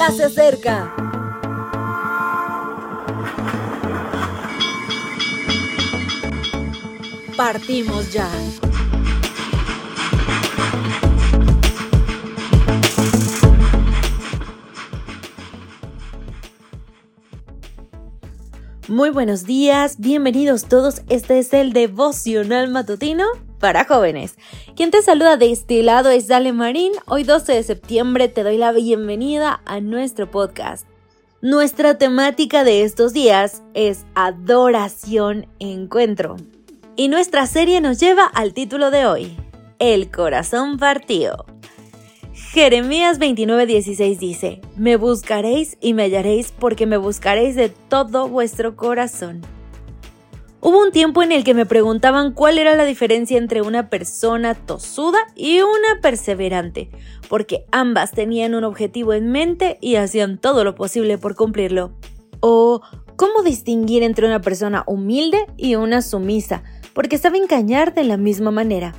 ya se acerca. Partimos ya. Muy buenos días, bienvenidos todos. Este es el devocional matutino para jóvenes. Quien te saluda de este lado es Dale Marín. Hoy 12 de septiembre te doy la bienvenida a nuestro podcast. Nuestra temática de estos días es adoración encuentro. Y nuestra serie nos lleva al título de hoy, El corazón partido. Jeremías 29:16 dice, Me buscaréis y me hallaréis porque me buscaréis de todo vuestro corazón. Hubo un tiempo en el que me preguntaban cuál era la diferencia entre una persona tosuda y una perseverante, porque ambas tenían un objetivo en mente y hacían todo lo posible por cumplirlo. O cómo distinguir entre una persona humilde y una sumisa, porque saben cañar de la misma manera.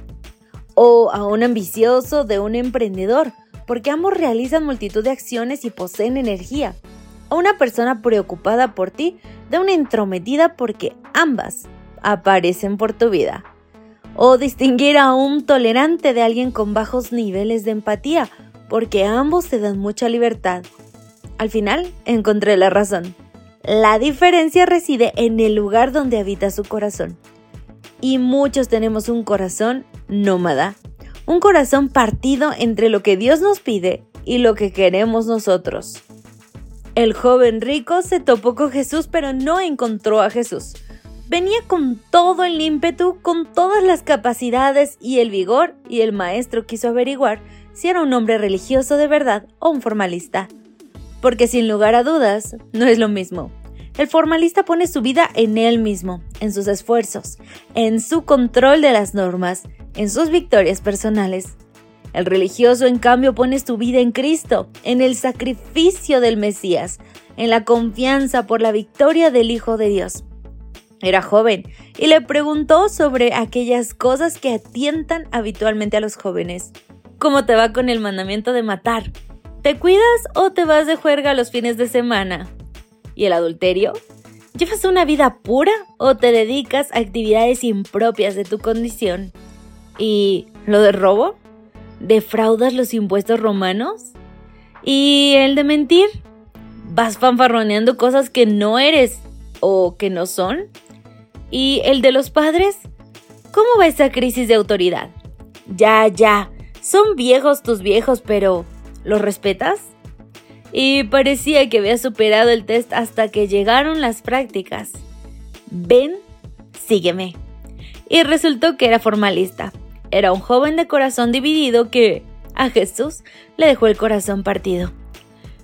O a un ambicioso de un emprendedor, porque ambos realizan multitud de acciones y poseen energía, o una persona preocupada por ti de una intrometida porque ambas aparecen por tu vida, o distinguir a un tolerante de alguien con bajos niveles de empatía, porque ambos te dan mucha libertad. Al final encontré la razón. La diferencia reside en el lugar donde habita su corazón. Y muchos tenemos un corazón nómada, un corazón partido entre lo que Dios nos pide y lo que queremos nosotros. El joven rico se topó con Jesús pero no encontró a Jesús. Venía con todo el ímpetu, con todas las capacidades y el vigor, y el maestro quiso averiguar si era un hombre religioso de verdad o un formalista. Porque sin lugar a dudas, no es lo mismo. El formalista pone su vida en él mismo, en sus esfuerzos, en su control de las normas, en sus victorias personales. El religioso, en cambio, pone su vida en Cristo, en el sacrificio del Mesías, en la confianza por la victoria del Hijo de Dios. Era joven y le preguntó sobre aquellas cosas que atientan habitualmente a los jóvenes. ¿Cómo te va con el mandamiento de matar? ¿Te cuidas o te vas de juerga los fines de semana? ¿Y el adulterio? ¿Llevas una vida pura o te dedicas a actividades impropias de tu condición? ¿Y lo de robo? ¿Defraudas los impuestos romanos? ¿Y el de mentir? ¿Vas fanfarroneando cosas que no eres o que no son? ¿Y el de los padres? ¿Cómo va esa crisis de autoridad? Ya, ya, son viejos tus viejos, pero ¿los respetas? Y parecía que había superado el test hasta que llegaron las prácticas. Ven, sígueme. Y resultó que era formalista, era un joven de corazón dividido que a Jesús le dejó el corazón partido.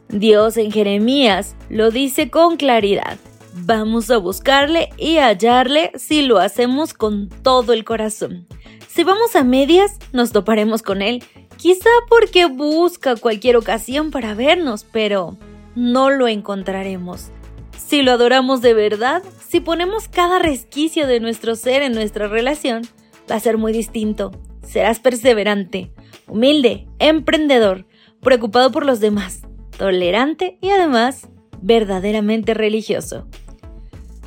Dios en Jeremías lo dice con claridad. Vamos a buscarle y hallarle si lo hacemos con todo el corazón. Si vamos a medias, nos toparemos con él, quizá porque busca cualquier ocasión para vernos, pero no lo encontraremos. Si lo adoramos de verdad, si ponemos cada resquicio de nuestro ser en nuestra relación, va a ser muy distinto. Serás perseverante, humilde, emprendedor, preocupado por los demás, tolerante y además verdaderamente religioso.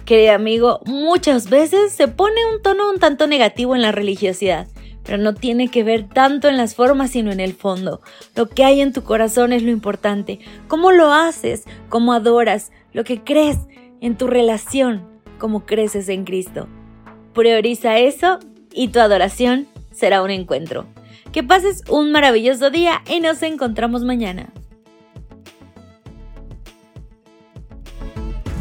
Querido amigo, muchas veces se pone un tono un tanto negativo en la religiosidad, pero no tiene que ver tanto en las formas sino en el fondo. Lo que hay en tu corazón es lo importante, cómo lo haces, cómo adoras, lo que crees en tu relación, cómo creces en Cristo. Prioriza eso y tu adoración será un encuentro. Que pases un maravilloso día y nos encontramos mañana.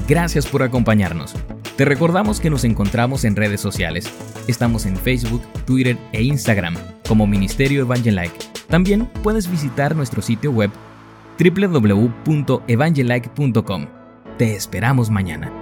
Gracias por acompañarnos. Te recordamos que nos encontramos en redes sociales. Estamos en Facebook, Twitter e Instagram como Ministerio Evangelike. También puedes visitar nuestro sitio web www.evangelike.com. Te esperamos mañana.